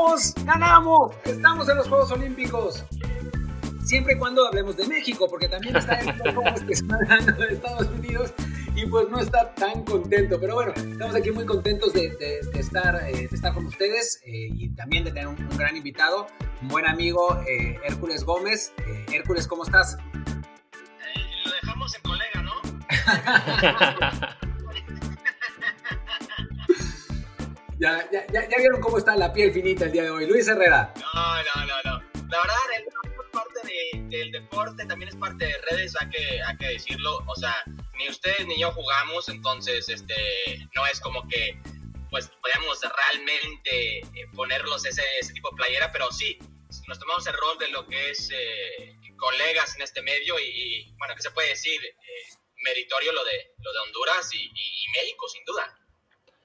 ¡Ganamos! ¡Ganamos! Estamos en los Juegos Olímpicos. Siempre y cuando hablemos de México, porque también está el que está hablando de Estados Unidos y pues no está tan contento. Pero bueno, estamos aquí muy contentos de, estar, eh, de estar con ustedes eh, y también de tener un, gran invitado, un buen amigo, eh, Hércules Gómez. Hércules, ¿cómo estás? lo dejamos en colega, ¿no? ya, ya, ya, vieron cómo está la piel finita el día de hoy. Luis Herrera. No, no, no, no. La verdad, es parte del deporte, también es parte de redes, hay que, hay que decirlo. O sea, ni ustedes ni yo jugamos, entonces este no es como que pues podamos realmente eh, ponerlos ese, ese tipo de playera, pero sí, nos tomamos el rol de lo que es eh, colegas en este medio y, bueno, ¿qué se puede decir? Eh, meritorio lo de, lo de Honduras y México, sin duda.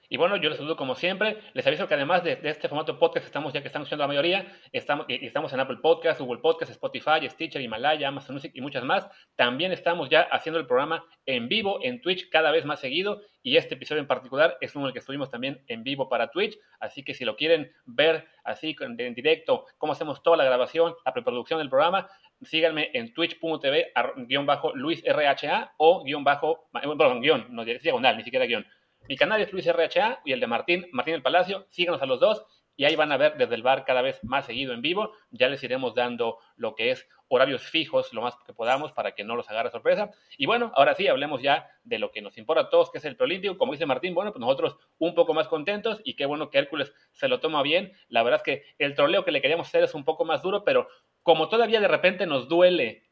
Y bueno, yo les saludo como siempre. Les aviso que además de, este formato podcast, estamos ya que están escuchando la mayoría, estamos, estamos en Apple Podcast, Google Podcast, Spotify, Stitcher, Himalaya, Amazon Music y muchas más. También estamos ya haciendo el programa en vivo en Twitch cada vez más seguido. Y este episodio en particular es uno del que estuvimos también en vivo para Twitch. Así que si lo quieren ver así en directo, cómo hacemos toda la grabación, la preproducción del programa, síganme en twitch.tv guion bajo Luis RHA o guion bajo, perdón, guion, no diagonal, ni siquiera guion mi canal es Luis RHA y el de Martín, Martín el Palacio. Síganos a los dos y ahí van a ver desde el bar cada vez más seguido en vivo. Ya les iremos dando lo que es horarios fijos lo más que podamos para que no los agarre sorpresa. Y bueno, ahora sí, hablemos ya de lo que nos importa a todos, que es el preolímpico. Como dice Martín, bueno, pues nosotros un poco más contentos y qué bueno que Hércules se lo toma bien. La verdad es que el troleo que le queríamos hacer es un poco más duro, pero como todavía de repente nos duele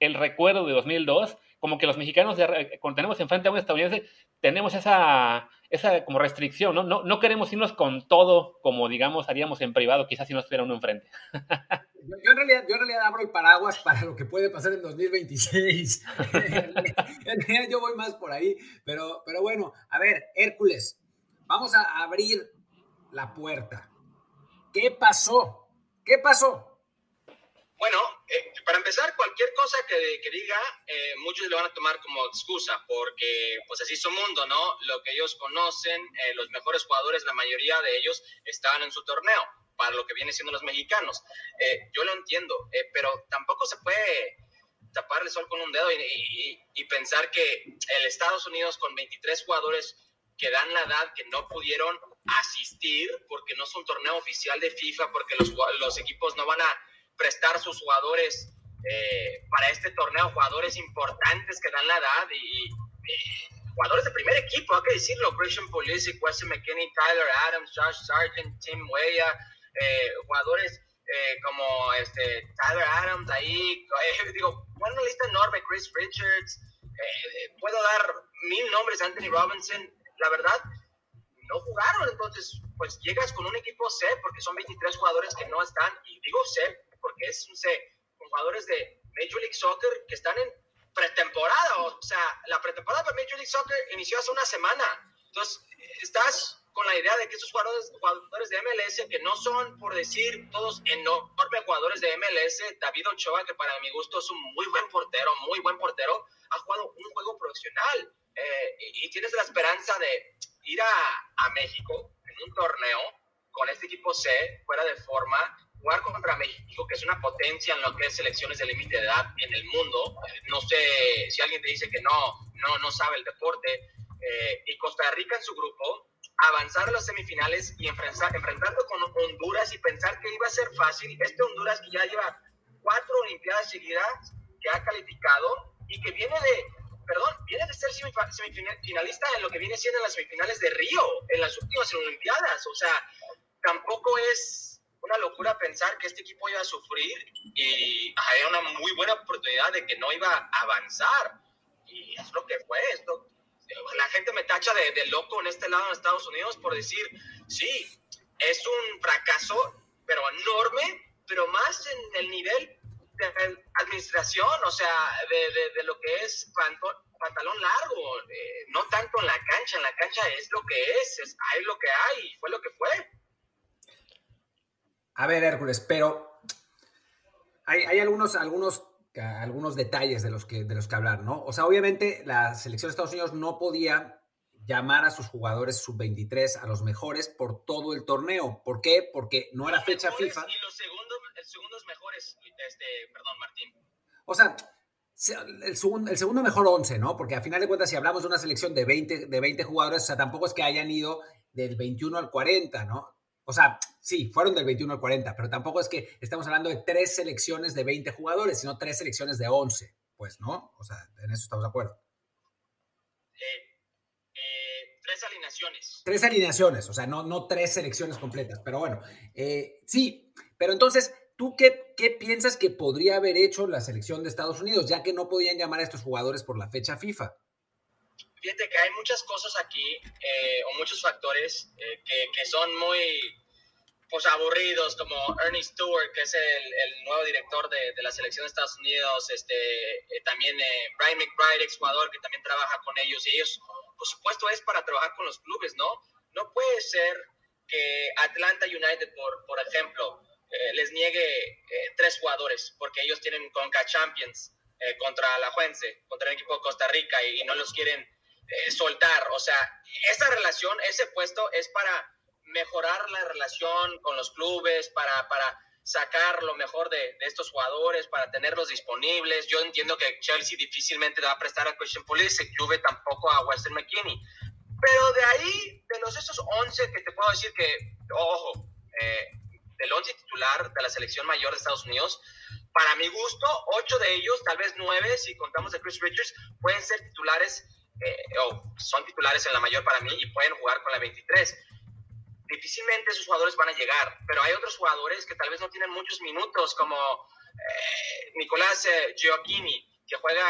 el recuerdo de 2002, como que los mexicanos, cuando tenemos enfrente a un estadounidense, tenemos esa, esa como restricción, ¿no? ¿no? No queremos irnos con todo como, digamos, haríamos en privado, quizás si no estuviera uno enfrente. Yo, en realidad, yo en realidad abro el paraguas para lo que puede pasar en 2026. en realidad yo voy más por ahí, pero, pero bueno, a ver, Hércules, vamos a abrir la puerta. ¿Qué pasó? ¿Qué pasó? Bueno, eh, para empezar, cualquier cosa que, diga, eh, muchos lo van a tomar como excusa, porque pues así es su mundo, ¿no? Lo que ellos conocen, eh, los mejores jugadores, la mayoría de ellos estaban en su torneo, para lo que viene siendo los mexicanos. yo lo entiendo, pero tampoco se puede tapar el sol con un dedo y, y, pensar que el Estados Unidos con 23 jugadores que dan la edad, que no pudieron asistir, porque no es un torneo oficial de FIFA, porque los, los equipos no van a prestar sus jugadores eh, para este torneo, jugadores importantes que dan la edad y, jugadores de primer equipo, hay que decirlo, Christian Pulisic, Wesley McKinney, Tyler Adams, Josh Sargent, Tim Weah, eh, jugadores eh, como este, Tyler Adams ahí, digo, una lista enorme, Chris Richards, puedo dar mil nombres, Anthony Robinson, la verdad, no jugaron, entonces, pues llegas con un equipo C, porque son 23 jugadores que no están, y digo C porque es, un con jugadores de Major League Soccer que están en pretemporada, o sea, la pretemporada para Major League Soccer inició hace una semana. Entonces, estás con la idea de que esos jugadores, jugadores de MLS, que no son, por decir, todos enormes jugadores de MLS, David Ochoa, que para mi gusto es un muy buen portero, muy buen portero, ha jugado un juego profesional eh, y, tienes la esperanza de ir a, a México en un torneo con este equipo C, fuera de forma, jugar contra México, que es una potencia en lo que es selecciones de límite de edad en el mundo. No sé si alguien te dice que no, no, no sabe el deporte. Eh, y Costa Rica en su grupo, avanzar a las semifinales y enfrentar, enfrentando con Honduras y pensar que iba a ser fácil. Este Honduras que ya lleva cuatro Olimpiadas seguidas, que ha calificado y que viene de, perdón, viene de ser semifinalista en lo que viene siendo en las semifinales de Río, en las últimas Olimpiadas. O sea, tampoco es una locura pensar que este equipo iba a sufrir y había una muy buena oportunidad de que no iba a avanzar. Y es lo que fue esto. La gente me tacha de, loco en este lado de Estados Unidos por decir, sí, es un fracaso, pero enorme, pero más en el nivel de administración, o sea, de, de, lo que es pantalón largo, eh, no tanto en la cancha, en la cancha es lo que es, es hay lo que hay, fue lo que fue. A ver, Hércules, pero hay, algunos, algunos, algunos detalles de los, que, de los que hablar, ¿no? O sea, obviamente la selección de Estados Unidos no podía llamar a sus jugadores sub-23 a los mejores por todo el torneo. ¿Por qué? Porque no era fecha FIFA. Y los segundos, segundos mejores, este, perdón, Martín. O sea, el segundo, el segundo mejor 11, ¿no? Porque a final de cuentas, si hablamos de una selección de 20, de 20 jugadores, o sea, tampoco es que hayan ido del 21 al 40, ¿no? O sea, sí, fueron del 21 al 40, pero tampoco es que estamos hablando de tres selecciones de 20 jugadores, sino tres selecciones de 11, pues, ¿no? O sea, en eso estamos de acuerdo. Eh, eh, tres alineaciones. Tres alineaciones, o sea, no, no tres selecciones completas, pero bueno, eh, sí, pero entonces, ¿tú qué, qué piensas que podría haber hecho la selección de Estados Unidos, ya que no podían llamar a estos jugadores por la fecha FIFA? Fíjate que hay muchas cosas aquí, o muchos factores, que, que son muy pues aburridos como Ernie Stewart, que es el, el nuevo director de, de, la selección de Estados Unidos, este, eh, también eh, Brian McBride, exjugador que también trabaja con ellos, y ellos, por supuesto, es para trabajar con los clubes, ¿no? No puede ser que Atlanta United, por, por ejemplo, eh, les niegue tres jugadores, porque ellos tienen Conca Champions contra la Juense, contra el equipo de Costa Rica, y no los quieren soltar. O sea, esa relación, ese puesto es para mejorar la relación con los clubes, para, para sacar lo mejor de, de, estos jugadores, para tenerlos disponibles. Yo entiendo que Chelsea difícilmente va a prestar a Christian Pulisic, Juve tampoco a Western McKinney. Pero de ahí, de los esos 11 que te puedo decir que, ojo, eh, del 11 titular de la selección mayor de Estados Unidos, para mi gusto, 8 de ellos, tal vez 9, si contamos de Chris Richards, pueden ser titulares, eh, o son titulares en la mayor para mí y pueden jugar con la 23 difícilmente esos jugadores van a llegar, pero hay otros jugadores que tal vez no tienen muchos minutos, como eh, Nicolás eh, Gioacchini, que juega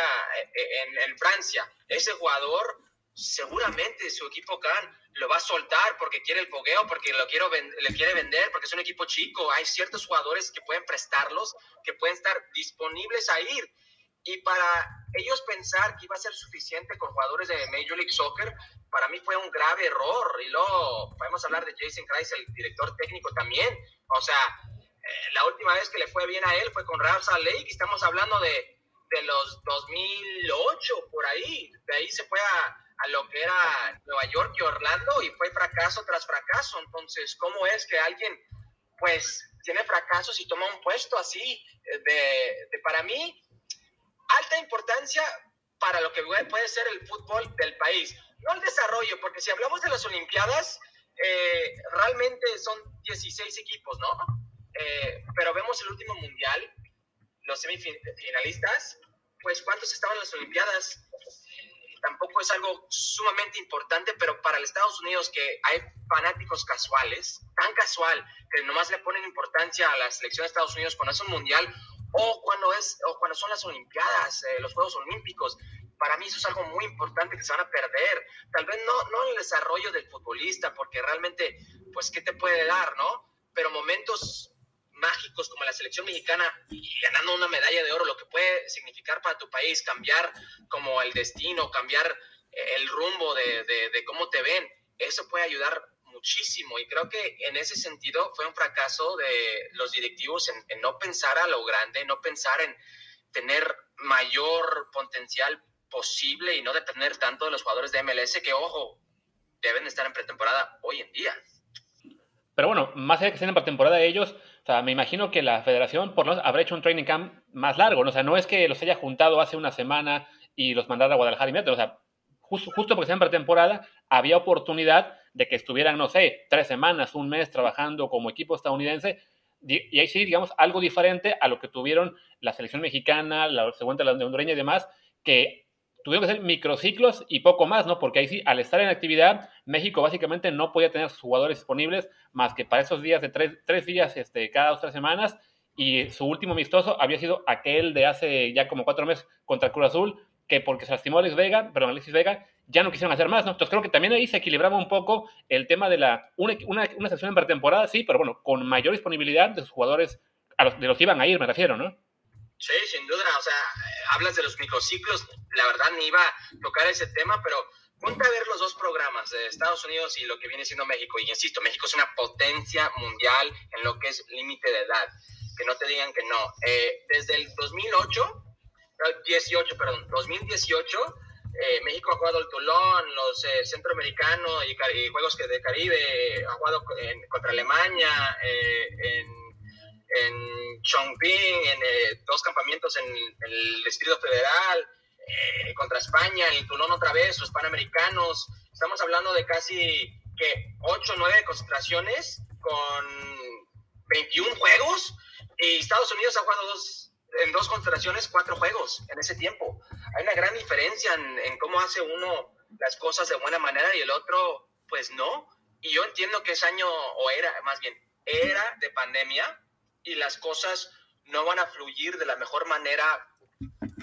eh, en, Francia. Ese jugador seguramente su equipo Can lo va a soltar porque quiere el fogueo, porque lo quiero le quiere vender, porque es un equipo chico. Hay ciertos jugadores que pueden prestarlos, que pueden estar disponibles a ir. Y para ellos pensar que iba a ser suficiente con jugadores de Major League Soccer, para mí fue un grave error. Y luego podemos hablar de Jason Kreis, el director técnico también. O sea, eh, la última vez que le fue bien a él fue con Salt Lake. Estamos hablando de, de los 2008, por ahí. De ahí se fue a, a lo que era Nueva York y Orlando y fue fracaso tras fracaso. Entonces, ¿cómo es que alguien, pues, tiene fracasos y toma un puesto así? De, de para mí, alta importancia para lo que puede ser el fútbol del país. No el desarrollo, porque si hablamos de las Olimpiadas, eh, realmente son 16 equipos, ¿no? Eh, pero vemos el último mundial, los semifinalistas, pues ¿cuántos estaban en las Olimpiadas? Tampoco es algo sumamente importante, pero para los Estados Unidos que hay fanáticos casuales, tan casual, que nomás le ponen importancia a la selección de Estados Unidos cuando es un mundial, o cuando, es, o cuando son las Olimpiadas, eh, los Juegos Olímpicos. Para mí eso es algo muy importante que se van a perder. Tal vez no, no el desarrollo del futbolista, porque realmente, pues, ¿qué te puede dar, no? Pero momentos mágicos como la selección mexicana y ganando una medalla de oro, lo que puede significar para tu país, cambiar como el destino, cambiar eh, el rumbo de, de, de cómo te ven, eso puede ayudar muchísimo y creo que en ese sentido fue un fracaso de los directivos en, no pensar a lo grande, no pensar en tener mayor potencial posible y no depender tanto de los jugadores de MLS que, ojo, deben estar en pretemporada hoy en día. Pero bueno, más allá de que estén en pretemporada ellos, o sea, me imagino que la federación por lo habrá hecho un training camp más largo, ¿no? O sea, no es que los haya juntado hace una semana y los mandara a Guadalajara y meter, o sea, justo, justo porque en pretemporada, había oportunidad de que estuvieran, no sé, tres semanas, un mes trabajando como equipo estadounidense, y ahí sí, digamos, algo diferente a lo que tuvieron la selección mexicana, la segunda, la hondureña y demás, que tuvieron que ser microciclos y poco más, ¿no? Porque ahí sí, al estar en actividad, México básicamente no podía tener sus jugadores disponibles más que para esos días de tres, tres días este, cada dos tres semanas, y su último amistoso había sido aquel de hace ya como cuatro meses contra Cruz Azul, que porque se lastimó Alex Vega, perdón, Alexis Vega, ya no quisieron hacer más, ¿no? Entonces creo que también ahí se equilibraba un poco el tema de la una, una, una sección en pretemporada, sí, pero bueno, con mayor disponibilidad de sus jugadores, a los, de los que iban a ir, me refiero, ¿no? Sí, sin duda, o sea, hablas de los microciclos, la verdad ni iba a tocar ese tema, pero ponte a ver los dos programas de Estados Unidos y lo que viene siendo México, y insisto, México es una potencia mundial en lo que es límite de edad, que no te digan que no. Eh, desde el 2008 18, perdón, 2018, eh, México ha jugado el Toulon, los eh, centroamericanos y, juegos de Caribe, ha jugado contra Alemania, eh, en, en Chongping, en dos campamentos en, el Distrito Federal, contra España, el Toulon otra vez, los panamericanos. Estamos hablando de casi que 8 o 9 concentraciones con 21 juegos y Estados Unidos ha jugado dos, en dos concentraciones cuatro juegos en ese tiempo. Hay una gran diferencia en, cómo hace uno las cosas de buena manera y el otro, pues no. Y yo entiendo que es año, o era, más bien, era de pandemia y las cosas no van a fluir de la mejor manera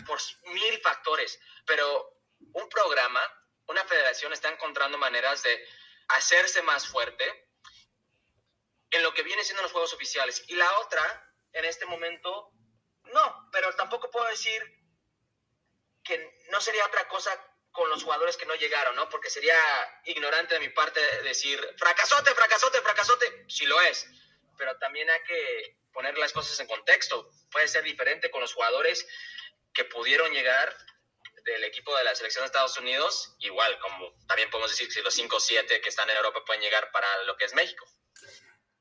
por mil factores. Pero un programa, una federación está encontrando maneras de hacerse más fuerte en lo que viene siendo los juegos oficiales. Y la otra, en este momento, no, pero tampoco puedo decir que no sería otra cosa con los jugadores que no llegaron, ¿no? Porque sería ignorante de mi parte decir, fracasote, fracasote, fracasote, si lo es, pero también hay que poner las cosas en contexto. Puede ser diferente con los jugadores que pudieron llegar del equipo de la selección de Estados Unidos, igual como también podemos decir que los 5 o 7 que están en Europa pueden llegar para lo que es México.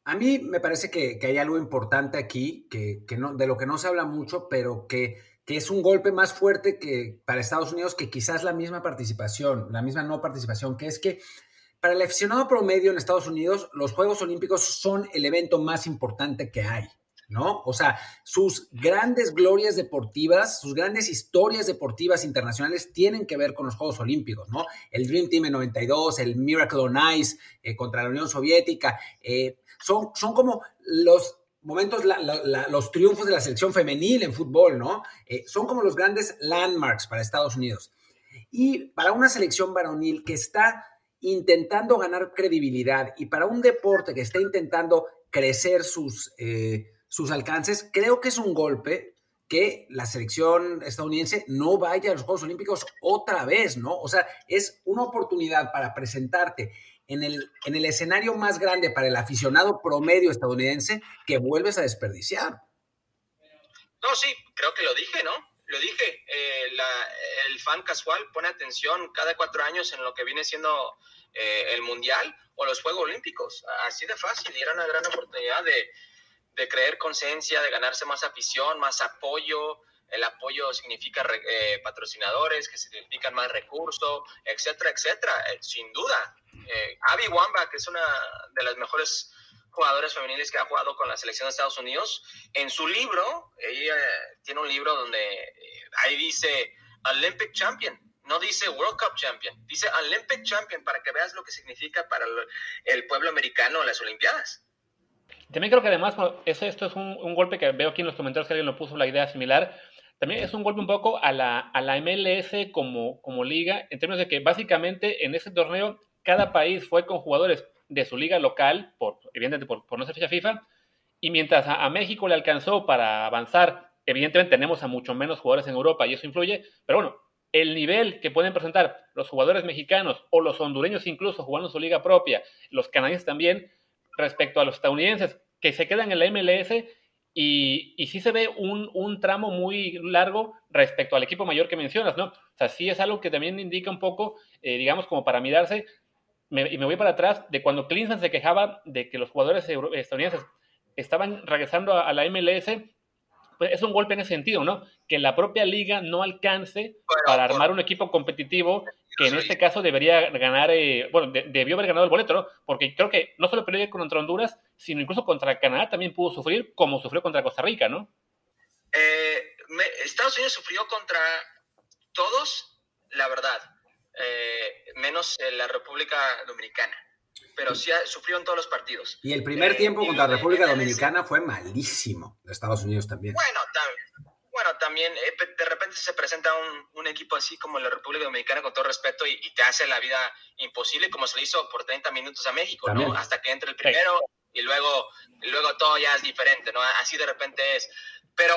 A mí me parece que, hay algo importante aquí, que, no, de lo que no se habla mucho, pero que, que, es un golpe más fuerte que para Estados Unidos que quizás la misma participación, la misma no participación, que es que para el aficionado promedio en Estados Unidos, los Juegos Olímpicos son el evento más importante que hay. ¿no? O sea, sus grandes glorias deportivas, sus grandes historias deportivas internacionales tienen que ver con los Juegos Olímpicos, ¿no? El Dream Team en 92, el Miracle on Ice eh, contra la Unión Soviética, eh, son, son como los momentos, los triunfos de la selección femenil en fútbol, ¿no? Eh, son como los grandes landmarks para Estados Unidos. Y para una selección varonil que está intentando ganar credibilidad y para un deporte que está intentando crecer sus, eh, sus alcances, creo que es un golpe que la selección estadounidense no vaya a los Juegos Olímpicos otra vez, ¿no? O sea, es una oportunidad para presentarte en el, en el escenario más grande para el aficionado promedio estadounidense que vuelves a desperdiciar. No, sí, creo que lo dije, ¿no? Lo dije, eh, el fan casual pone atención cada cuatro años en lo que viene siendo eh, el Mundial o los Juegos Olímpicos. Así de fácil, y era una gran oportunidad de, de creer conciencia, de ganarse más afición, más apoyo, el apoyo significa eh, patrocinadores que significan más recursos, etcétera, etcétera, eh, sin duda. Eh, Abby Wamba, que es una de las mejores jugadoras femeniles que ha jugado con la selección de Estados Unidos, en su libro, ella tiene un libro donde ahí dice Olympic Champion, no dice World Cup Champion, dice Olympic Champion para que veas lo que significa para el, pueblo americano las Olimpiadas. También creo que además, esto es un, un, golpe que veo aquí en los comentarios que alguien lo puso la idea similar, también es un golpe un poco a la, a la MLS como, como liga, en términos de que básicamente en ese torneo cada país fue con jugadores de su liga local, por, evidentemente por, no ser fecha FIFA, y mientras a, México le alcanzó para avanzar, evidentemente tenemos a mucho menos jugadores en Europa y eso influye, pero bueno, el nivel que pueden presentar los jugadores mexicanos o los hondureños incluso jugando su liga propia, los canadienses también, respecto a los estadounidenses que se quedan en la MLS y, y sí se ve un, un, tramo muy largo respecto al equipo mayor que mencionas, ¿no? O sea, sí es algo que también indica un poco, eh, digamos, como para mirarse, y me voy para atrás, de cuando Clinton se quejaba de que los jugadores estadounidenses estaban regresando a, a la MLS pues es un golpe en ese sentido, ¿no? Que la propia liga no alcance para armar un equipo competitivo que en este caso debería ganar, eh, bueno, debió haber ganado el boleto, ¿no? Porque creo que no solo perdió contra Honduras, sino incluso contra Canadá también pudo sufrir, como sufrió contra Costa Rica, ¿no? Eh, Estados Unidos sufrió contra todos, la verdad, eh, menos la República Dominicana pero sí sufrió en todos los partidos. Y el primer eh, tiempo contra la República Dominicana fue malísimo, de Estados Unidos también. Bueno, bueno también eh, de repente se presenta un, equipo así como la República Dominicana, con todo respeto, y, te hace la vida imposible, como se le hizo por 30 minutos a México, ¿no? Hasta que entre el primero y luego, luego todo ya es diferente, ¿no? Así de repente es. Pero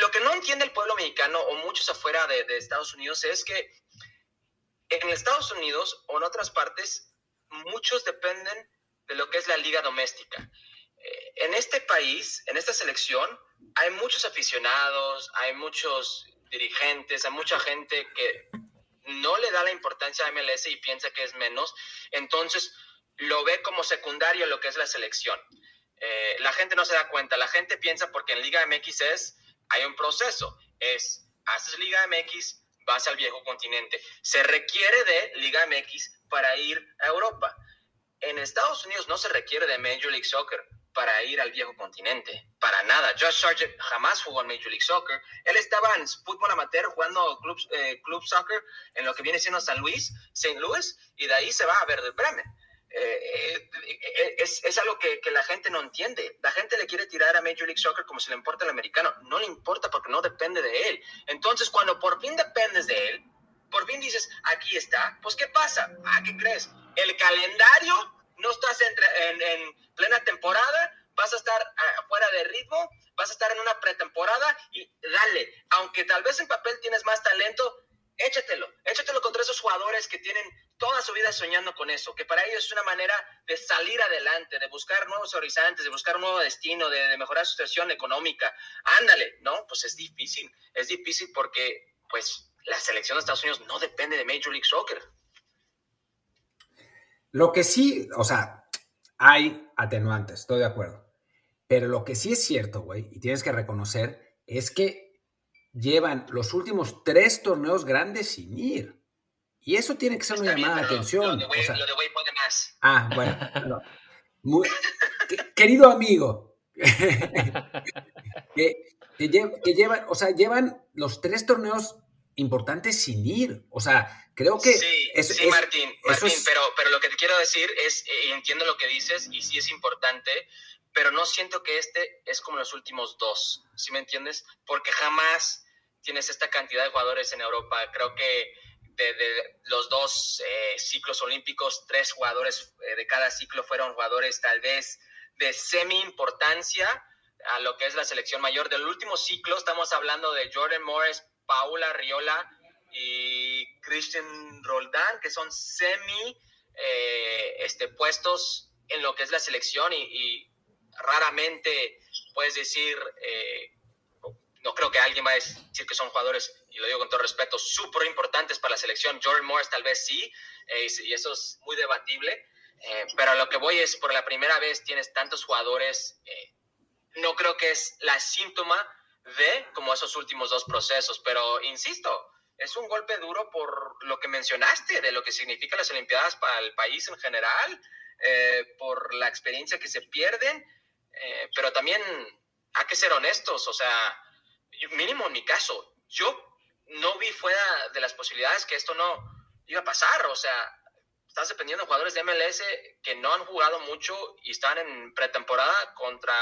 lo que no entiende el pueblo mexicano o muchos afuera de, de Estados Unidos es que en Estados Unidos o en otras partes muchos dependen de lo que es la liga doméstica. Eh, en este país, en esta selección, hay muchos aficionados, hay muchos dirigentes, hay mucha gente que no le da la importancia a MLS y piensa que es menos, entonces lo ve como secundario lo que es la selección. Eh, la gente no se da cuenta, la gente piensa porque en Liga MX es, hay un proceso, es, haces Liga MX, vas al viejo continente. Se requiere de Liga MX para ir a Europa. En Estados Unidos no se requiere de Major League Soccer para ir al viejo continente, para nada. Josh Sargent jamás jugó en Major League Soccer. Él estaba en fútbol amateur jugando club, eh, club soccer en lo que viene siendo San Luis, St. Louis, y de ahí se va a ver de Bremen. Eh, eh, es, es, algo que, que, la gente no entiende. La gente le quiere tirar a Major League Soccer como si le importa el americano. No le importa porque no depende de él. Entonces, cuando por fin dependes de él, por fin dices, aquí está, pues ¿qué pasa? Ah, ¿qué crees? El calendario, no estás en, en, plena temporada, vas a estar ah, fuera de ritmo, vas a estar en una pretemporada y dale, aunque tal vez en papel tienes más talento, échatelo, échatelo contra esos jugadores que tienen toda su vida soñando con eso, que para ellos es una manera de salir adelante, de buscar nuevos horizontes, de buscar un nuevo destino, de, mejorar su situación económica. Ándale, ¿no? Pues es difícil, es difícil porque, pues, la selección de Estados Unidos no depende de Major League Soccer. Lo que sí, o sea, hay atenuantes, estoy de acuerdo. Pero lo que sí es cierto, güey, y tienes que reconocer, es que llevan los últimos tres torneos grandes sin ir. Y eso tiene que ser una llamada de atención. Lo de, más. Ah, bueno. querido amigo, que, llevan, o sea, llevan los tres torneos importantes sin ir. O sea, creo que... Sí, sí Martín, Martín pero, pero lo que te quiero decir es, eh, entiendo lo que dices y sí es importante, pero no siento que este es como los últimos dos, ¿sí me entiendes? Porque jamás tienes esta cantidad de jugadores en Europa. Creo que de, los dos eh, ciclos olímpicos, tres jugadores eh, de cada ciclo fueron jugadores tal vez de semi importancia a lo que es la selección mayor. Del último ciclo estamos hablando de Jordan Morris, Paula Riola y Christian Roldán, que son semi eh, este, puestos en lo que es la selección y, raramente puedes decir no creo que alguien va a decir que son jugadores, y lo digo con todo respeto, súper importantes para la selección. Jordan Morris tal vez sí, eh, y eso es muy debatible. Eh, pero lo que voy es, por la primera vez tienes tantos jugadores, eh, no creo que es la síntoma de como esos últimos dos procesos, pero insisto, es un golpe duro por lo que mencionaste, de lo que significan las Olimpiadas para el país en general, por la experiencia que se pierden, pero también hay que ser honestos, o sea, mínimo en mi caso, yo no vi fuera de las posibilidades que esto no iba a pasar. O sea, estás dependiendo de jugadores de MLS que no han jugado mucho y están en pretemporada contra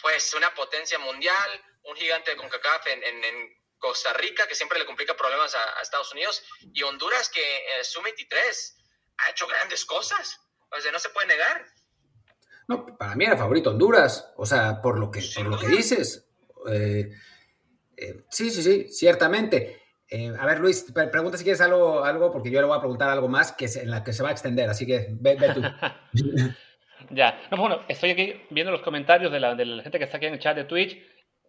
pues una potencia mundial, un gigante de CONCACAF en, en, Costa Rica que siempre le complica problemas a, Estados Unidos y Honduras que en su 23 ha hecho grandes cosas. O sea, no se puede negar. No, para mí era favorito Honduras, o sea, por lo que, por lo que dices. Eh, eh, sí, sí, sí, ciertamente. Eh, a ver, Luis, pregunta si quieres algo, algo, porque yo le voy a preguntar algo más que en la que se va a extender, así que ve, tú. ya, no, bueno, estoy aquí viendo los comentarios de la, de la, gente que está aquí en el chat de Twitch.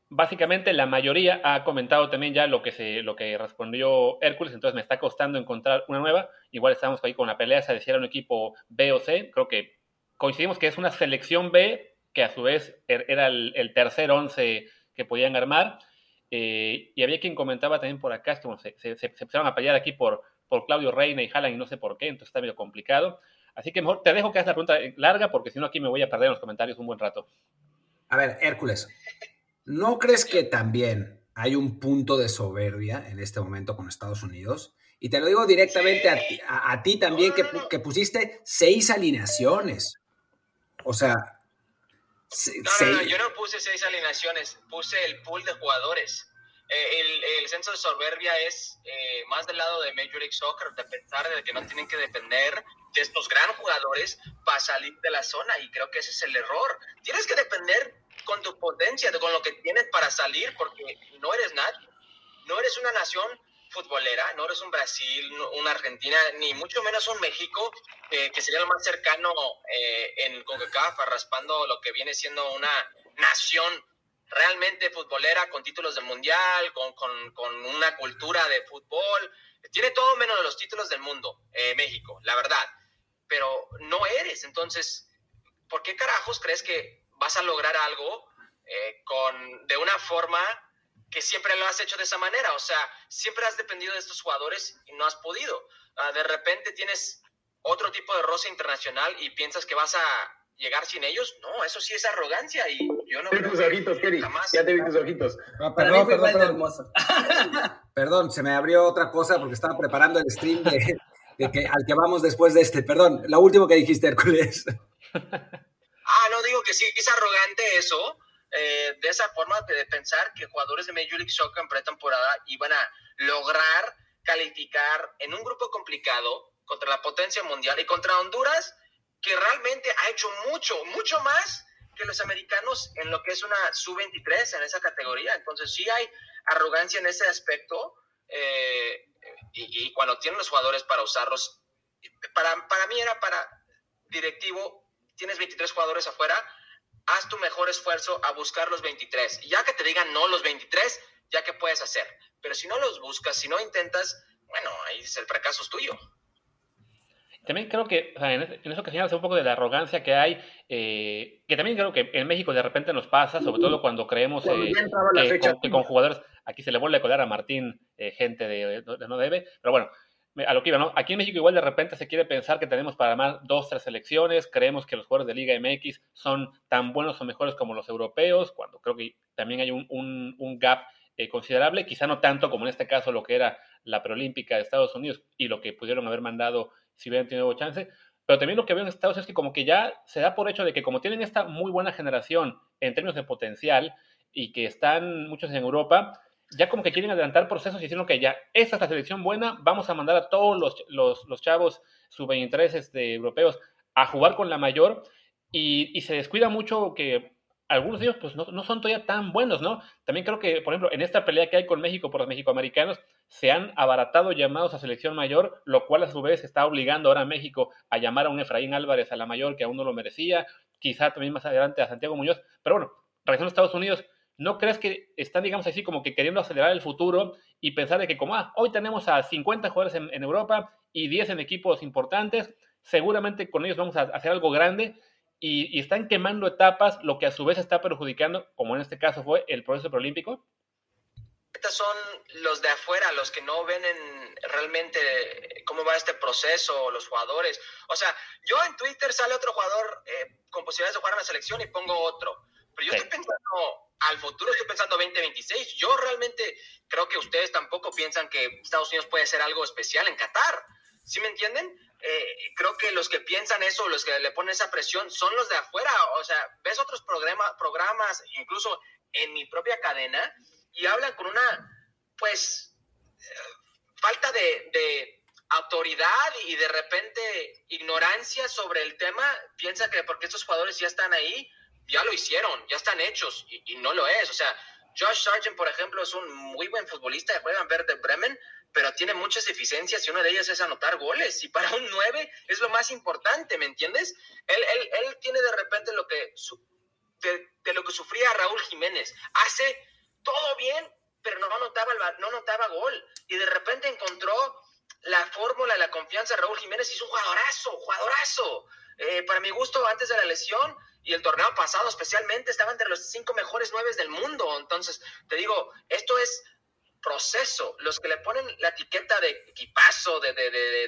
Básicamente, la mayoría ha comentado también ya lo que, se, lo que respondió Hércules, entonces me está costando encontrar una nueva. Igual estamos ahí con la pelea, se decía un equipo B o C. Creo que coincidimos que es una selección B, que a su vez er, era el, el tercer once que podían armar. Eh, y había quien comentaba también por acá, se, se, empezaron a pelear aquí por, por Claudio Reina y Jalan y no sé por qué, entonces está medio complicado. Así que mejor te dejo que hagas la pregunta larga porque si no aquí me voy a perder en los comentarios un buen rato. A ver, Hércules, ¿no crees que también hay un punto de soberbia en este momento con Estados Unidos? Y te lo digo directamente a, ti, a, ti también, que, que pusiste seis alineaciones. O sea, no, no, no, yo no puse seis alineaciones, puse el pool de jugadores. Eh, el, el, censo de soberbia es eh, más del lado de Major League Soccer, de pensar de que no tienen que depender de estos gran jugadores para salir de la zona, y creo que ese es el error. Tienes que depender con tu potencia, con lo que tienes para salir, porque no eres nadie. No eres una nación futbolera, no eres un Brasil, una Argentina, ni mucho menos un México, eh, que sería lo más cercano eh, en CONCACAF, raspando lo que viene siendo una nación realmente futbolera con títulos del mundial, con, con, con una cultura de fútbol. Tiene todo menos los títulos del mundo, eh, México, la verdad. Pero no eres. Entonces, ¿por qué carajos crees que vas a lograr algo con, de una forma que siempre lo has hecho de esa manera? O sea, siempre has dependido de estos jugadores y no has podido. Ah, de repente tienes otro tipo de roce internacional y piensas que vas a llegar sin ellos, no, eso sí es arrogancia y yo no... tus ojitos, Kerry, ya te vi tus ojitos. perdón, perdón, perdón. perdón, se me abrió otra cosa porque estaba preparando el stream de, que, al que vamos después de este. Perdón, lo último que dijiste, Hércules. Ah, no, digo que sí, es arrogante eso, eh, de esa forma de pensar que jugadores de Major League Soccer en pretemporada iban a lograr calificar en un grupo complicado contra la potencia mundial y contra Honduras que realmente ha hecho mucho, mucho más que los americanos en lo que es una sub-23 en esa categoría. Entonces sí hay arrogancia en ese aspecto eh, y, cuando tienen los jugadores para usarlos, para, para mí era para directivo, tienes 23 jugadores afuera, haz tu mejor esfuerzo a buscar los 23. Y ya que te digan no los 23, ya que puedes hacer. Pero si no los buscas, si no intentas, bueno, ahí es el fracaso es tuyo. También creo que en, eso que señalas un poco de la arrogancia que hay, eh, que también creo que en México de repente nos pasa, sobre todo cuando creemos eh, que, con, jugadores, aquí se le vuelve a colar a Martín eh, gente de, no debe, pero bueno, a lo que iba, ¿no? Aquí en México igual de repente se quiere pensar que tenemos para más dos, tres selecciones, creemos que los jugadores de Liga MX son tan buenos o mejores como los europeos, cuando creo que también hay un, un, un gap considerable, quizá no tanto como en este caso lo que era la preolímpica de Estados Unidos y lo que pudieron haber mandado si hubieran tenido chance. Pero también lo que veo en Estados Unidos es que como que ya se da por hecho de que como tienen esta muy buena generación en términos de potencial y que están muchos en Europa, ya como que quieren adelantar procesos y diciendo que ya esta es la selección buena, vamos a mandar a todos los, los, los chavos sub-23 este, europeos a jugar con la mayor y, y, se descuida mucho que algunos de ellos pues no, no, son todavía tan buenos, ¿no? También creo que, por ejemplo, en esta pelea que hay con México por los mexicoamericanos, se han abaratado llamados a selección mayor, lo cual a su vez está obligando ahora a México a llamar a un Efraín Álvarez a la mayor que aún no lo merecía, quizá también más adelante a Santiago Muñoz, pero bueno, regresando a Estados Unidos, ¿no crees que están, digamos así, como que queriendo acelerar el futuro y pensar de que como, ah, hoy tenemos a 50 jugadores en, Europa y 10 en equipos importantes, seguramente con ellos vamos a hacer algo grande y, están quemando etapas, lo que a su vez está perjudicando, como en este caso fue el proceso preolímpico? Estos son los de afuera, los que no ven en realmente cómo va este proceso, los jugadores. O sea, yo en Twitter sale otro jugador eh, con posibilidades de jugar en la selección y pongo otro. Pero yo estoy pensando al futuro, estoy pensando 2026. Yo realmente creo que ustedes tampoco piensan que Estados Unidos puede ser algo especial en Qatar. ¿Sí me entienden? Eh, creo que los que piensan eso, los que le ponen esa presión, son los de afuera. O sea, ves otros programas, incluso en mi propia cadena, y hablan con una, pues, eh, falta de, autoridad y de repente ignorancia sobre el tema. Piensa que porque estos jugadores ya están ahí, ya lo hicieron, ya están hechos, y, y no lo es. O sea, Josh Sargent, por ejemplo, es un muy buen futbolista, juega en Verde Bremen, pero tiene muchas deficiencias y una de ellas es anotar goles. Y para un 9 es lo más importante, ¿me entiendes? Él, él, él tiene de repente lo que de, lo que sufría Raúl Jiménez. Hace todo bien, pero no anotaba, no anotaba gol. Y de repente encontró la fórmula, la confianza de Raúl Jiménez es un jugadorazo, jugadorazo. Eh, para mi gusto, antes de la lesión y el torneo pasado especialmente, estaba entre los cinco mejores nueve del mundo. Entonces, te digo, esto es proceso. Los que le ponen la etiqueta de equipazo, de, de, de,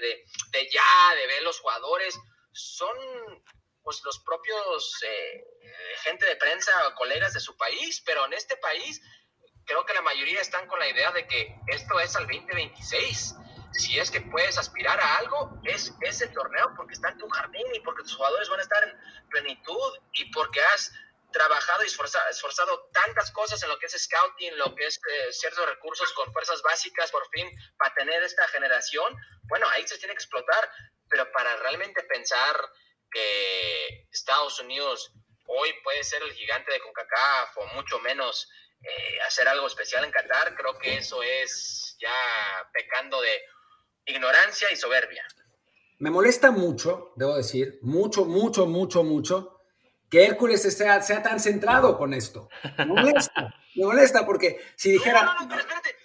de, ya, de ver los jugadores, son pues los propios eh, gente de prensa o colegas de su país, pero en este país creo que la mayoría están con la idea de que esto es al 2026. Si es que puedes aspirar a algo, es ese torneo porque está en tu jardín y porque tus jugadores van a estar en plenitud y porque has trabajado y esforzado, tantas cosas en lo que es scouting, lo que es eh, ciertos recursos con fuerzas básicas, por fin, para tener esta generación, bueno, ahí se tiene que explotar, pero para realmente pensar que Estados Unidos hoy puede ser el gigante de CONCACAF o mucho menos eh, hacer algo especial en Qatar, creo que eso es ya pecando de ignorancia y soberbia. Me molesta mucho, debo decir, mucho, mucho, mucho, mucho, que Hércules sea, sea tan centrado con esto. Me molesta, me molesta porque si dijera... No, no, no, pero espérate.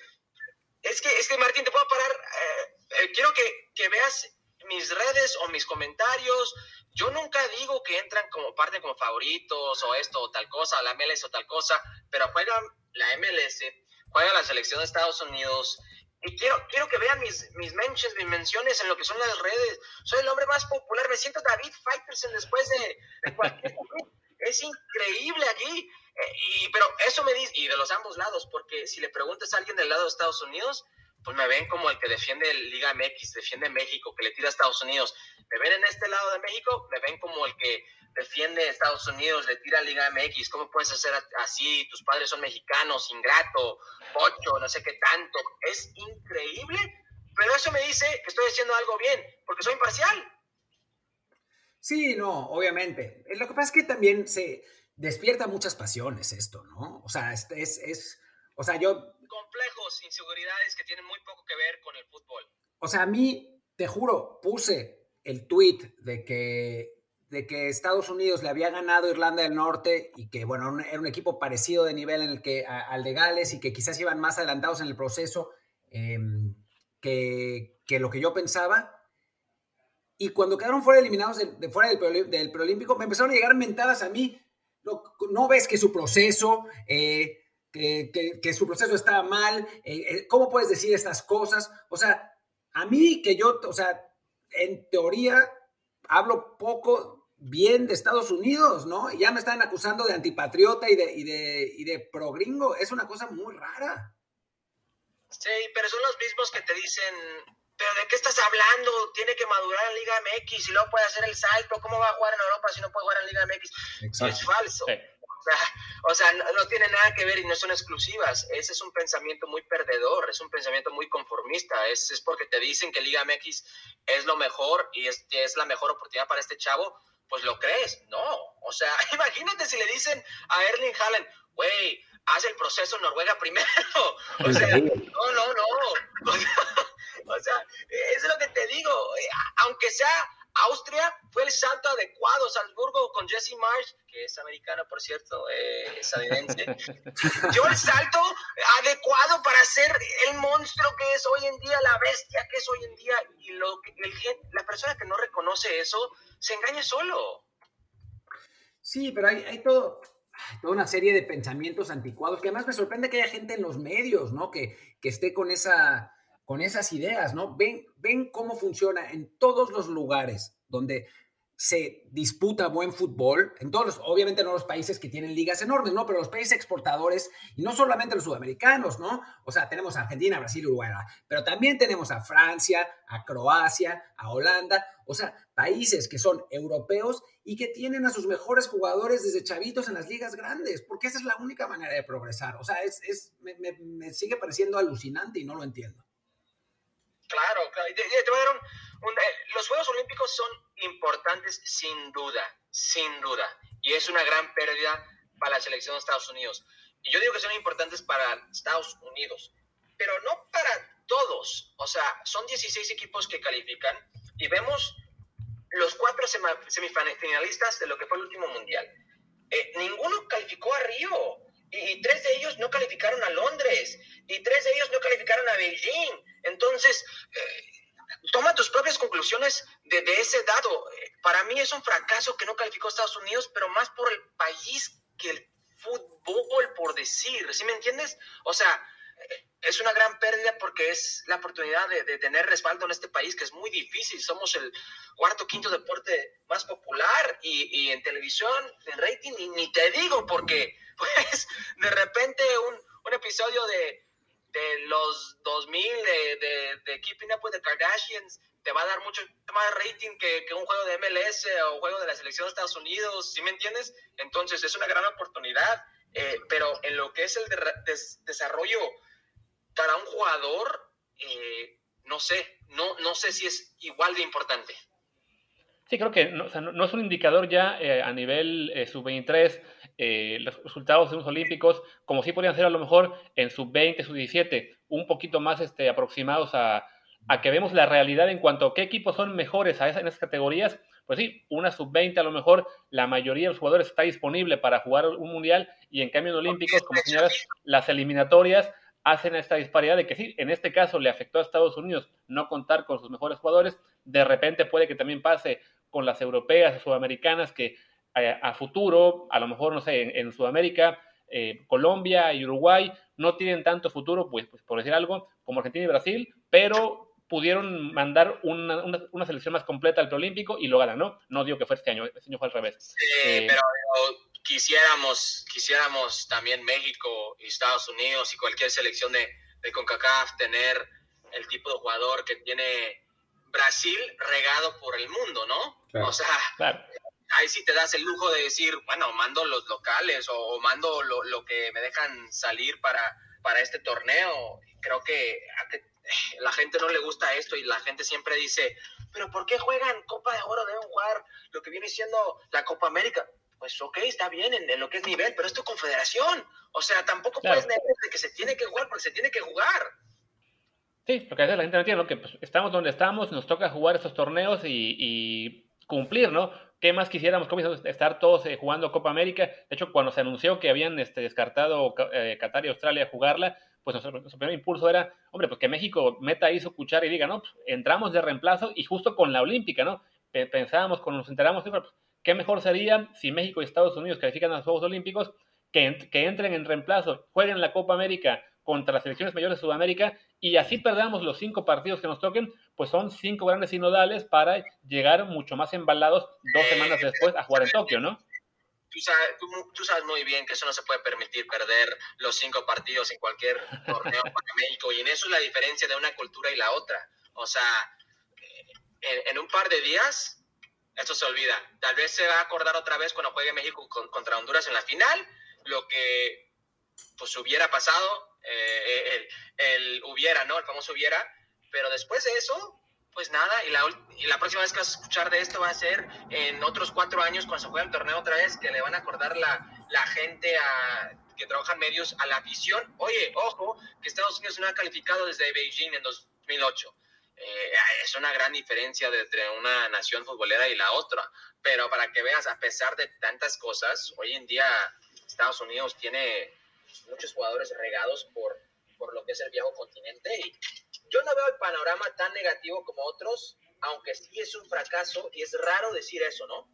Es que, es que Martín, te puedo parar. Eh, eh, quiero que, que veas mis redes o mis comentarios. Yo nunca digo que entran como parte como favoritos o esto o tal cosa, la MLS o tal cosa, pero juegan la MLS, juega la selección de Estados Unidos, y quiero, quiero que vean mis, mis mentions, mis menciones en lo que son las redes. Soy el hombre más popular. Me siento David Fighterson después de, cualquier Es increíble aquí. Eh, y, pero eso me dice, y de los ambos lados, porque si le preguntas a alguien del lado de Estados Unidos, pues me ven como el que defiende Liga MX, defiende México, que le tira a Estados Unidos. Me ven en este lado de México, me ven como el que defiende Estados Unidos, le tira a Liga MX, ¿cómo puedes hacer así? Tus padres son mexicanos, ingrato, pocho, no sé qué tanto. Es increíble, pero eso me dice que estoy haciendo algo bien, porque soy imparcial. Sí, no, obviamente. Lo que pasa es que también se despierta muchas pasiones esto, ¿no? O sea, es, es, o sea, yo... Complejos, inseguridades que tienen muy poco que ver con el fútbol. O sea, a mí, te juro, puse el tweet de que de que Estados Unidos le había ganado Irlanda del Norte y que, bueno, era un equipo parecido de nivel en el que, al de Gales y que quizás iban más adelantados en el proceso em, que, lo que yo pensaba. Y cuando quedaron fuera eliminados de, fuera del, del, preolímpico, me empezaron a llegar mentadas a mí. No, ves que su proceso, eh, que, su proceso estaba mal, eh, eh, ¿cómo puedes decir estas cosas? O sea, a mí que yo, o sea, en teoría hablo poco bien de Estados Unidos, ¿no? Y ya me están acusando de antipatriota y de, y de, y de progringo. Es una cosa muy rara. Sí, pero son los mismos que te dicen, pero ¿de qué estás hablando? Tiene que madurar en Liga MX y luego puede hacer el salto. ¿Cómo va a jugar en Europa si no puede jugar en Liga MX? Exacto. Es falso. O sea, no, tiene nada que ver y no son exclusivas. Ese es un pensamiento muy perdedor, es un pensamiento muy conformista. Es, es porque te dicen que Liga MX es lo mejor y es, es la mejor oportunidad para este chavo pues lo crees. No, o sea, imagínate si le dicen a Erling Haaland, güey, haz el proceso Noruega primero. O sea, no, no, no. O sea, eso es lo que te digo. Eh, aunque sea Austria, fue el salto adecuado. Salzburgo con Jesse Marsh, que es americano, por cierto, eh, estadounidense, dio el salto adecuado para ser el monstruo que es hoy en día, la bestia que es hoy en día. Y lo que, el, la persona que no reconoce eso, se engaña solo. Sí, pero hay, todo, toda una serie de pensamientos anticuados que además me sorprende que haya gente en los medios, ¿no? Que, que esté con, esa, con esas ideas, ¿no? Ven, ven cómo funciona en todos los lugares donde se disputa buen fútbol, en todos los, obviamente no los países que tienen ligas enormes, ¿no? Pero los países exportadores, y no solamente los sudamericanos, ¿no? O sea, tenemos a Argentina, Brasil, Uruguay, pero también tenemos a Francia, a Croacia, a Holanda, o sea, países que son europeos y que tienen a sus mejores jugadores desde chavitos en las ligas grandes, porque esa es la única manera de progresar. O sea, es, es me, me sigue pareciendo alucinante y no lo entiendo. Claro, claro. Te, voy a dar un, eh, los Juegos Olímpicos son importantes sin duda, sin duda. Y es una gran pérdida para la selección de Estados Unidos. Y yo digo que son importantes para Estados Unidos, pero no para todos. O sea, son 16 equipos que califican y vemos los cuatro semifinalistas de lo que fue el último mundial. Eh, ninguno calificó a Río y, tres de ellos no calificaron a Londres y tres de ellos no calificaron a Beijing. Entonces, eh, toma tus propias conclusiones de, ese dado. Para mí es un fracaso que no calificó a Estados Unidos, pero más por el país que el fútbol, por decir, ¿sí me entiendes? O sea, es una gran pérdida porque es la oportunidad de, tener respaldo en este país, que es muy difícil. Somos el cuarto, quinto deporte más popular y, en televisión, en rating, y ni te digo porque, pues, de repente un, un episodio de, de los 2000 de, de, de Keeping Up with the Kardashians te va a dar mucho más rating que, que, un juego de MLS o juego de la selección de Estados Unidos, ¿sí me entiendes? Entonces es una gran oportunidad, eh, pero en lo que es el desarrollo para un jugador, eh, no sé, no, no sé si es igual de importante. Sí, creo que no, no, es un indicador ya eh, a nivel sub-23 eh, los resultados de los Olímpicos, como si podrían ser a lo mejor en sub-20, sub-17, un poquito más este, aproximados a, a, que vemos la realidad en cuanto a qué equipos son mejores a esa, en esas categorías, pues sí, una sub-20 a lo mejor, la mayoría de los jugadores está disponible para jugar un mundial y en cambio en Olímpicos, como señalas, las eliminatorias hacen esta disparidad de que sí, en este caso le afectó a Estados Unidos no contar con sus mejores jugadores, de repente puede que también pase con las europeas, sudamericanas, que eh, a, futuro, a lo mejor, no sé, en, Sudamérica, eh, Colombia y Uruguay no tienen tanto futuro, pues, pues, por decir algo, como Argentina y Brasil, pero pudieron mandar una, una, selección más completa al preolímpico y lo ganan, ¿no? No digo que fue este año, este año fue al revés. Sí, eh, pero quisiéramos, quisiéramos también México y Estados Unidos y cualquier selección de, de CONCACAF tener el tipo de jugador que tiene Brasil regado por el mundo, ¿no? O sea, ahí sí te das el lujo de decir, bueno, mando los locales o, mando lo, que me dejan salir para, para este torneo. Creo que a que la gente no le gusta esto y la gente siempre dice, pero ¿por qué juegan Copa de Oro? Deben jugar lo que viene siendo la Copa América pues ok, está bien en, lo que es nivel, pero es tu confederación. O sea, tampoco puedes negar de que se tiene que jugar porque se tiene que jugar. Sí, porque a veces la gente no entiende, ¿no? Que pues, estamos donde estamos, nos toca jugar estos torneos y, cumplir, ¿no? ¿Qué más quisiéramos? ¿Cómo estar todos eh, jugando Copa América? De hecho, cuando se anunció que habían este, descartado eh, Qatar y Australia a jugarla, pues nuestro, primer impulso era, hombre, pues que México meta ahí su cuchara y diga, no, pues, entramos de reemplazo y justo con la Olímpica, ¿no? Pensábamos, cuando nos enteramos, pues, ¿Qué mejor sería si México y Estados Unidos califican a los Juegos Olímpicos que, que entren en reemplazo, jueguen la Copa América contra las selecciones mayores de Sudamérica y así perdamos los cinco partidos que nos toquen, pues son cinco grandes sinodales para llegar mucho más embalados dos semanas después a jugar en Tokio, ¿no? Tú sabes, tú, sabes, muy bien que eso no se puede permitir perder los cinco partidos en cualquier torneo para México y en eso es la diferencia de una cultura y la otra. O sea, en un par de días esto se olvida. Tal vez se va a acordar otra vez cuando juegue México contra Honduras en la final, lo que pues hubiera pasado, eh, el, hubiera, ¿no? El famoso hubiera, pero después de eso, pues nada, y la, y la próxima vez que vas a escuchar de esto va a ser en otros cuatro años cuando se juegue el torneo otra vez, que le van a acordar la, la gente a, que trabaja en medios a la afición. Oye, ojo, que Estados Unidos no ha calificado desde Beijing en 2008 eh, es una gran diferencia entre una nación futbolera y la otra. Pero para que veas, a pesar de tantas cosas, hoy en día Estados Unidos tiene muchos jugadores regados por, por lo que es el viejo continente. Y yo no veo el panorama tan negativo como otros, aunque sí es un fracaso y es raro decir eso, ¿no?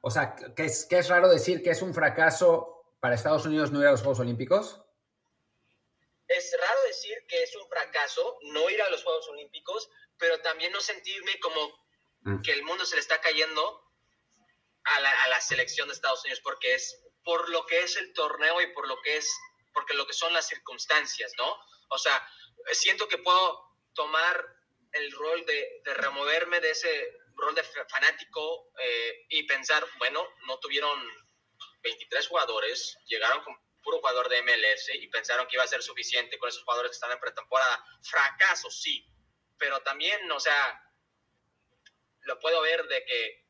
O sea, ¿qué es, qué es raro decir que es un fracaso para Estados Unidos no ir a los Juegos Olímpicos? es raro decir que es un fracaso no ir a los Juegos Olímpicos, pero también no sentirme como mm. que el mundo se le está cayendo a la, selección de Estados Unidos, porque es por lo que es el torneo y por lo que es, porque lo que son las circunstancias, ¿no? O sea, siento que puedo tomar el rol de, removerme de ese rol de fanático eh, y pensar, bueno, no tuvieron 23 jugadores, llegaron con puro jugador de MLS y pensaron que iba a ser suficiente con esos jugadores que están en pretemporada. Fracaso, sí, pero también, o sea, lo puedo ver de que,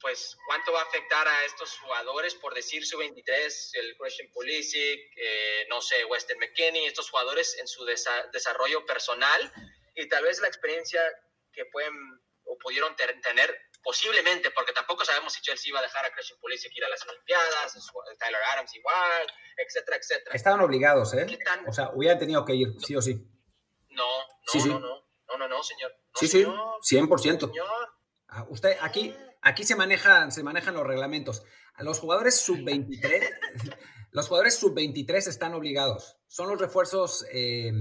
pues, cuánto va a afectar a estos jugadores, por decir su 23, el Christian Pulisic, eh, no sé, Weston McKinney, estos jugadores en su desarrollo personal y tal vez la experiencia que pueden o pudieron tener posiblemente, porque tampoco sabemos si Chelsea iba a dejar a Christian Pulisic ir a las Olimpiadas, Tyler Adams igual, etcétera, etcétera. Estaban obligados, ¿eh? O sea, hubieran tenido que ir, sí o sí. No, no, no, no, no, no, no, señor. sí, sí, 100%. Ah, usted, aquí, aquí se, manejan, se manejan los reglamentos. Los jugadores sub-23, los jugadores sub-23 están obligados. Son los refuerzos... Eh,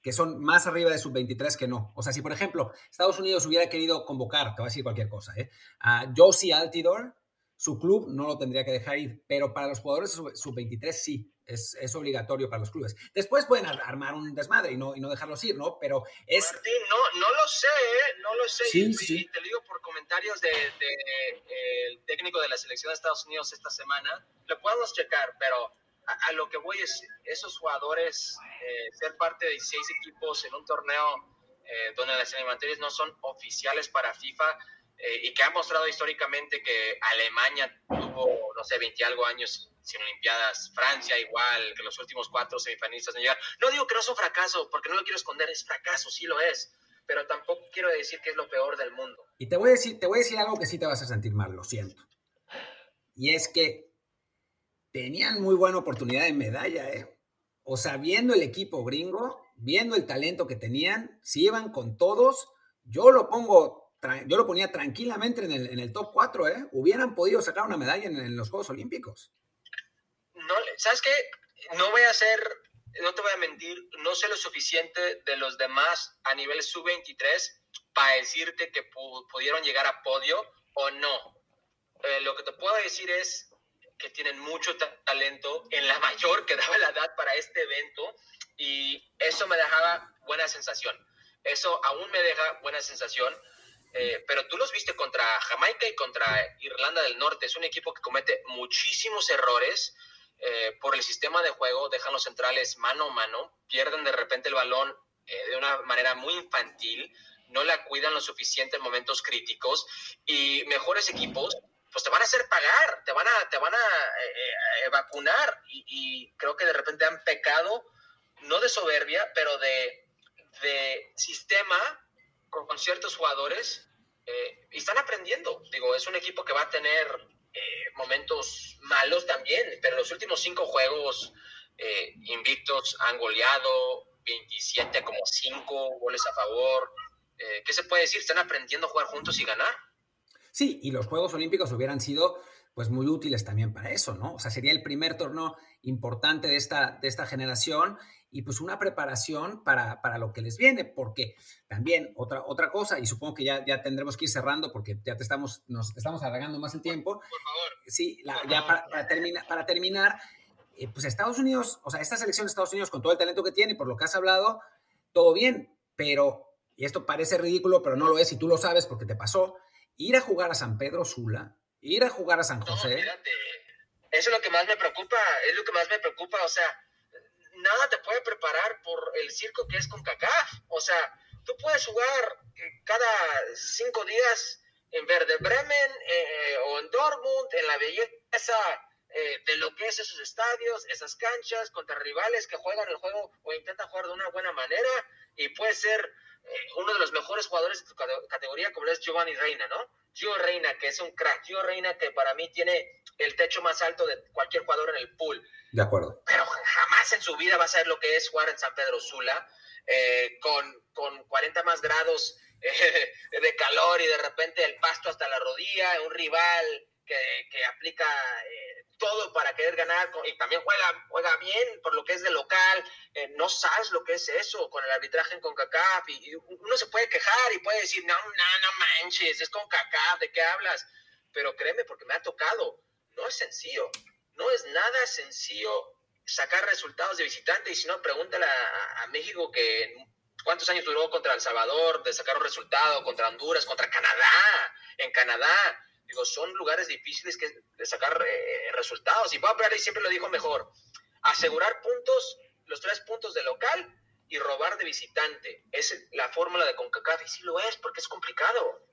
que son más arriba de sub-23 que no. O sea, si por ejemplo Estados Unidos hubiera querido convocar, te voy a decir cualquier cosa, ¿eh? a Josie Altidor, su club no lo tendría que dejar ir, pero para los jugadores sub-23 sí, es, es, obligatorio para los clubes. Después pueden armar un desmadre y no, y no dejarlos ir, ¿no? Pero es... Martín, no, no lo sé, ¿eh? no lo sé. Sí, sí. te lo digo por comentarios del de, técnico de la selección de Estados Unidos esta semana. Lo podemos checar, pero a, lo que voy es esos jugadores, eh, ser parte de 16 equipos en un torneo eh, donde las eliminatorias no son oficiales para FIFA eh, y que ha mostrado históricamente que Alemania tuvo, no sé, 20 algo años sin Olimpiadas, Francia igual, que los últimos cuatro semifinalistas no llegaron. No digo que no es un fracaso, porque no lo quiero esconder, es fracaso, sí lo es. pero tampoco quiero decir que es lo peor del mundo. Y te voy a decir, te voy a decir algo que sí te vas a sentir mal, lo siento. Y es que tenían muy buena oportunidad de medalla, ¿eh? O sea, viendo el equipo gringo, viendo el talento que tenían, si iban con todos, yo lo pongo, yo lo ponía tranquilamente en el, en el top 4, ¿eh? Hubieran podido sacar una medalla en, en los Juegos Olímpicos. No, ¿sabes qué? No voy a hacer no te voy a mentir, no sé lo suficiente de los demás a nivel sub-23 para decirte que pudieron llegar a podio o no. Eh, lo que te puedo decir es que tienen mucho talento en la mayor que daba la edad para este evento y eso me dejaba buena sensación. Eso aún me deja buena sensación. Eh, pero tú los viste contra Jamaica y contra Irlanda del Norte. Es un equipo que comete muchísimos errores eh, por el sistema de juego, dejan los centrales mano a mano, pierden de repente el balón eh, de una manera muy infantil, no la cuidan lo suficiente en momentos críticos y mejores equipos pues te van a hacer pagar, te van a, te van a eh, vacunar y, creo que de repente han pecado, no de soberbia, pero de, de sistema con, ciertos jugadores y están aprendiendo. Digo, es un equipo que va a tener eh, momentos malos también, pero los últimos cinco juegos eh, invictos han goleado 27 como 5 goles a favor. Eh, ¿Qué se puede decir? Están aprendiendo a jugar juntos y ganar. Sí, y los Juegos Olímpicos hubieran sido pues muy útiles también para eso, ¿no? O sea, sería el primer torneo importante de esta, de esta generación y pues una preparación para, para, lo que les viene, porque también otra, otra cosa, y supongo que ya, ya tendremos que ir cerrando porque ya te estamos, nos estamos alargando más el tiempo. Por favor. Sí, ya para, para, para terminar, eh, pues Estados Unidos, o sea, esta selección de Estados Unidos con todo el talento que tiene, por lo que has hablado, todo bien, pero, y esto parece ridículo, pero no lo es, y tú lo sabes porque te pasó, ir a jugar a San Pedro Sula, ir a jugar a San José. Eso es lo que más me preocupa, es lo que más me preocupa, o sea, nada te puede preparar por el circo que es con CACAF. O sea, tú puedes jugar cada cinco días en Verde Bremen eh, o en Dortmund, en la belleza eh, de lo que es esos estadios, esas canchas, contra rivales que juegan el juego o intentan jugar de una buena manera y puede ser eh, uno de los mejores jugadores de tu categoría como es Giovanni Reina, ¿no? Gio Reina, que es un crack, Gio Reina que para mí tiene el techo más alto de cualquier jugador en el pool. De acuerdo. Pero jamás en su vida va a ser lo que es jugar en San Pedro Sula, eh, con, con 40 más grados eh, de calor y de repente el pasto hasta la rodilla, un rival que, que aplica eh, todo para querer ganar y también juega, juega bien por lo que es de local. no sabes lo que es eso con el arbitraje en CONCACAF y, y, uno se puede quejar y puede decir, no, no, no manches, es CONCACAF, ¿de qué hablas? Pero créeme, porque me ha tocado, no es sencillo no es nada sencillo sacar resultados de visitante y si no, pregúntale a, México que cuántos años duró contra El Salvador de sacar un resultado, contra Honduras, contra Canadá, en Canadá. Digo, son lugares difíciles que, de sacar eh, resultados. Y Bob Bradley siempre lo dijo mejor, asegurar puntos, los tres puntos de local y robar de visitante. Es la fórmula de CONCACAF y sí lo es, porque es complicado.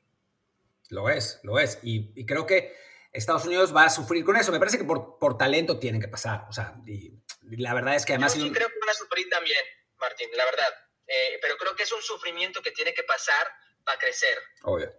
Lo es, lo es. y creo que Estados Unidos va a sufrir con eso. Me parece que por, por talento tiene que pasar. O sea, y, la verdad es que además... Yo sí creo que van a sufrir también, Martín, la verdad. Eh, pero creo que es un sufrimiento que tiene que pasar para crecer. Obvio.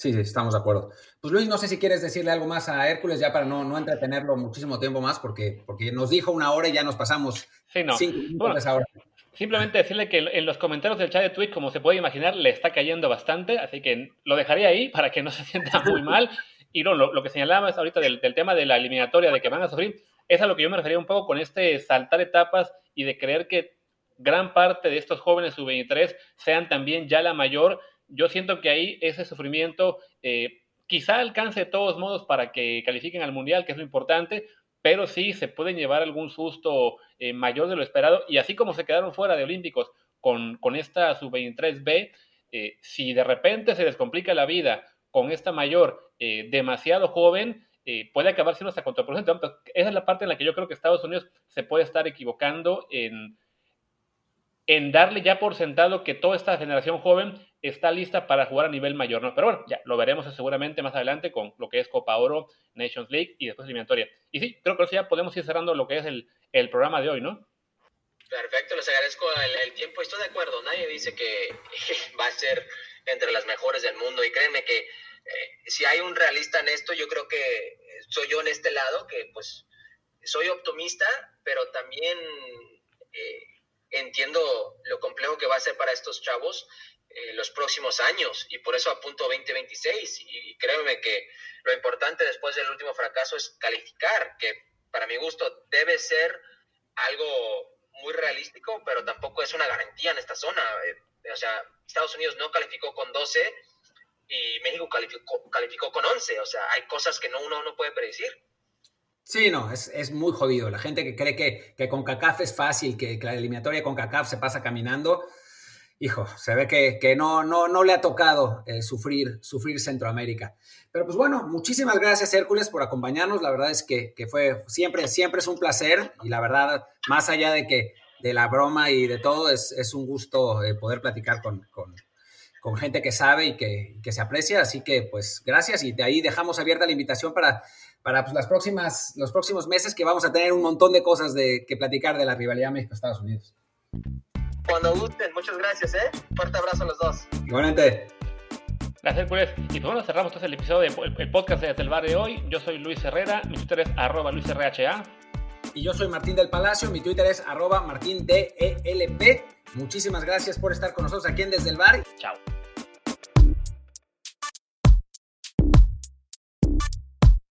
Sí, sí, estamos de acuerdo. Pues Luis, no sé si quieres decirle algo más a Hércules ya para no, no entretenerlo muchísimo tiempo más, porque, porque nos dijo una hora y ya nos pasamos sí, no. cinco minutos bueno, Simplemente decirle que en los comentarios del chat de Twitch, como se puede imaginar, le está cayendo bastante, así que lo dejaría ahí para que no se sienta muy mal. Y no, lo, que señalabas ahorita del, tema de la eliminatoria, de que van a sufrir, es a lo que yo me refería un poco con este saltar etapas y de creer que gran parte de estos jóvenes sub-23 sean también ya la mayor. Yo siento que ahí ese sufrimiento eh, quizá alcance de todos modos para que califiquen al Mundial, que es lo importante, pero sí se pueden llevar algún susto eh, mayor de lo esperado. Y así como se quedaron fuera de Olímpicos con, con esta sub-23B, eh, si de repente se les complica la vida con esta mayor eh, demasiado joven, eh, puede acabar siendo hasta contraproducente. Esa es la parte en la que yo creo que Estados Unidos se puede estar equivocando en, en darle ya por sentado que toda esta generación joven está lista para jugar a nivel mayor, ¿no? Pero bueno, ya lo veremos seguramente más adelante con lo que es Copa Oro, Nations League y después eliminatoria. Y sí, creo que ya podemos ir cerrando lo que es el, el programa de hoy, ¿no? Perfecto, les agradezco el, tiempo. Estoy de acuerdo. Nadie dice que va a ser entre las mejores del mundo. Y créeme que eh, si hay un realista en esto, yo creo que soy yo en este lado, que pues soy optimista, pero también eh, entiendo lo complejo que va a ser para estos chavos eh, los próximos años y por eso apunto 2026 y, créeme que lo importante después del último fracaso es calificar, que para mi gusto debe ser algo muy realístico, pero tampoco es una garantía en esta zona. Eh, o sea, Estados Unidos no calificó con 12 y México calificó, calificó con 11. O sea, hay cosas que no, uno no puede predecir. Sí, no, es, es, muy jodido. La gente que cree que, que con CACAF es fácil, que, que la eliminatoria con CACAF se pasa caminando, hijo, se ve que, que no, no, no le ha tocado eh, sufrir, sufrir Centroamérica. Pero pues bueno, muchísimas gracias Hércules por acompañarnos. La verdad es que, que, fue siempre, siempre es un placer y la verdad, más allá de que de la broma y de todo, es, es un gusto eh, poder platicar con, con, con, gente que sabe y que, que, se aprecia. Así que pues gracias y de ahí dejamos abierta la invitación para, para pues, las próximas, los próximos meses que vamos a tener un montón de cosas de, que platicar de la rivalidad México-Estados Unidos. Cuando gusten, muchas gracias, ¿eh? Fuerte abrazo a los dos. Igualmente. Gracias, Hércules. Y pues bueno, cerramos entonces el episodio del podcast de el bar de hoy. Yo soy Luis Herrera, mi Twitter es arroba luisrha. Y yo soy Martín del Palacio, mi Twitter es arroba martindelp. Muchísimas gracias por estar con nosotros aquí en Desde el Bar. Chao.